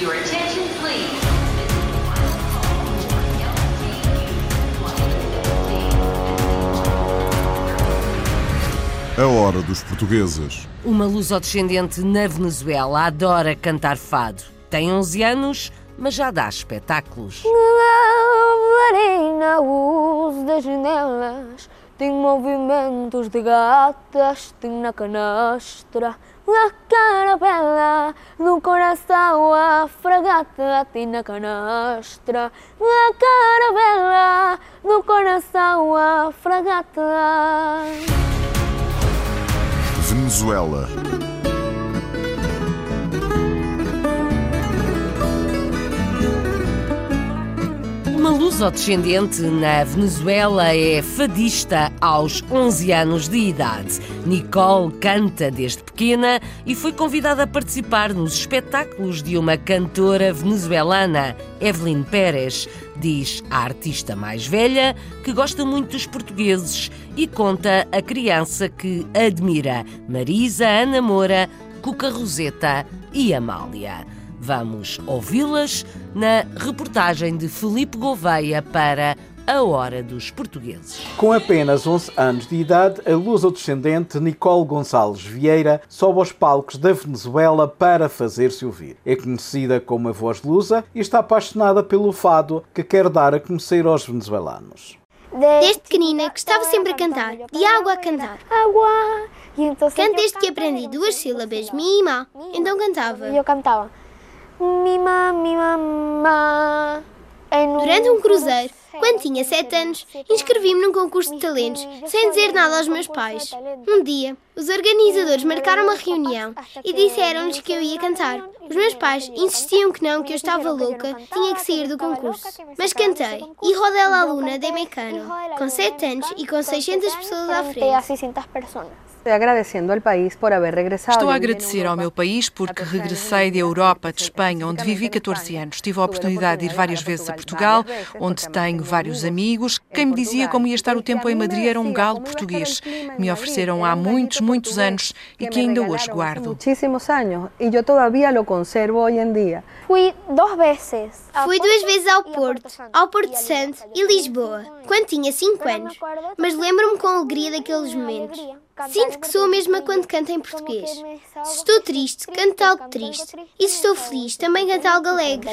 Your attention, please. A hora dos portugueses. Uma lusodescendente na Venezuela adora cantar fado. Tem 11 anos, mas já dá espetáculos. Varei luz das janelas, tem movimentos de gatas, tem na canastra. La carabela, no coração a fragata, tem na canastra. La carabela, no coração a fragata. Venezuela. Lusodescendente na Venezuela é fadista aos 11 anos de idade. Nicole canta desde pequena e foi convidada a participar nos espetáculos de uma cantora venezuelana, Evelyn Pérez. Diz a artista mais velha que gosta muito dos portugueses e conta a criança que admira Marisa, Ana Moura, Cuca Roseta e Amália. Vamos ouvi-las na reportagem de Felipe Gouveia para A Hora dos Portugueses. Com apenas 11 anos de idade, a luso-descendente Nicole Gonçalves Vieira sobe aos palcos da Venezuela para fazer-se ouvir. É conhecida como a voz lusa e está apaixonada pelo fado que quer dar a conhecer aos venezuelanos. Desde pequenina gostava sempre a cantar, de água a cantar. Agua. E então Canto desde que aprendi duas sílabas, mi e má. Então cantava. E eu cantava. Mima, mima, ma. Durante um cruzeiro, quando tinha sete anos, inscrevi-me num concurso de talentos, sem dizer nada aos meus pais. Um dia, os organizadores marcaram uma reunião e disseram-lhes que eu ia cantar. Os meus pais insistiam que não, que eu estava louca, tinha que sair do concurso. Mas cantei, e rodei a Luna de Mecano, com sete anos e com 600 pessoas à frente. A 600 personas. Estoy agradeciendo al país por haber regresado. Estou a agradecer ao meu país porque 14 anos regressei da e Europa, de Espanha, onde vivi 14 especificamente anos. em Tive a oportunidade de ir várias vezes a Portugal, onde tenho vários amigos. Quem me dizia como ia estar o tempo em Madrid era um galo português. que Me ofereceram há muitos, muitos anos e que ainda hoje guardo. Muchísimos años y yo todavía lo conservo hoy en día. Fui dos veces. Fui duas vezes ao Porto, ao Porto Santo e Lisboa, quando tinha 5 anos. Mas lembro-me com alegria daqueles momentos. Sinto que sou a mesma quando canto em português. Se estou triste, canto algo triste. E se estou feliz, também canto algo alegre.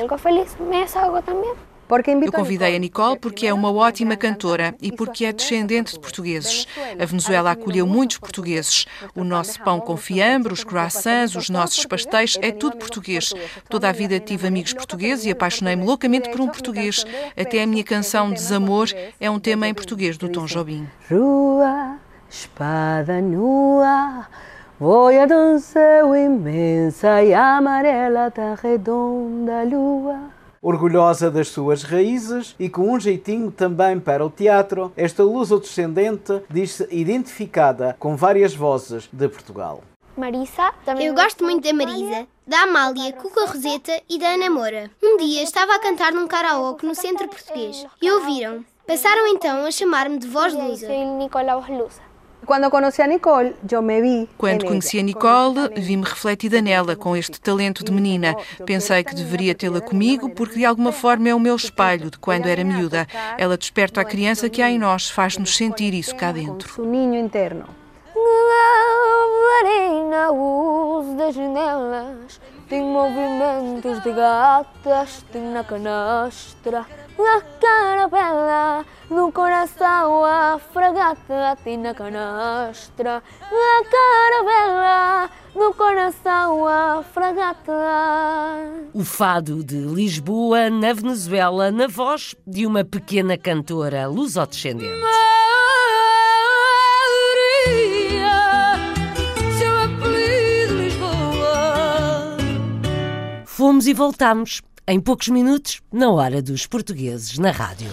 Invito Eu convidei a Nicole porque é uma ótima cantora e porque é descendente de portugueses. A Venezuela acolheu muitos portugueses. O nosso pão com fiambre, os croissants, os nossos pastéis, é tudo português. Toda a vida tive amigos portugueses e apaixonei-me loucamente por um português. Até a minha canção Desamor é um tema em português do Tom Jobim. Rua, espada nua, voy a céu imensa e amarela da redonda lua. Orgulhosa das suas raízes e com um jeitinho também para o teatro, esta luso-descendente diz-se identificada com várias vozes de Portugal. Marisa. também Eu gosto muito da Marisa, da Amália, Cuca Roseta e da Ana Moura. Um dia estava a cantar num karaoke no centro português e ouviram. Passaram então a chamar-me de voz lusa. Soy Nicola Voz Lusa. Cuando conocí a Nicole, yo me vi. Quando conheci a. Nicole, vi-me refletida nela, com este talento de menina. Pensei que deveria tê-la comigo porque de alguma forma é o meu espelho de quando era miúda. Ela desperta a criança que há em nós, faz-nos sentir isso cá dentro. su niño interno. Na luz das janelas, tem movimentos de gatas, tem na canastra. La carabela, no coração a fragata, tem na canastra. La carabela, no coração a fragata. O fado de Lisboa, na Venezuela, na voz de uma pequena cantora lusodescendente. Fomos e voltamos. Em poucos minutos, na hora dos portugueses na rádio.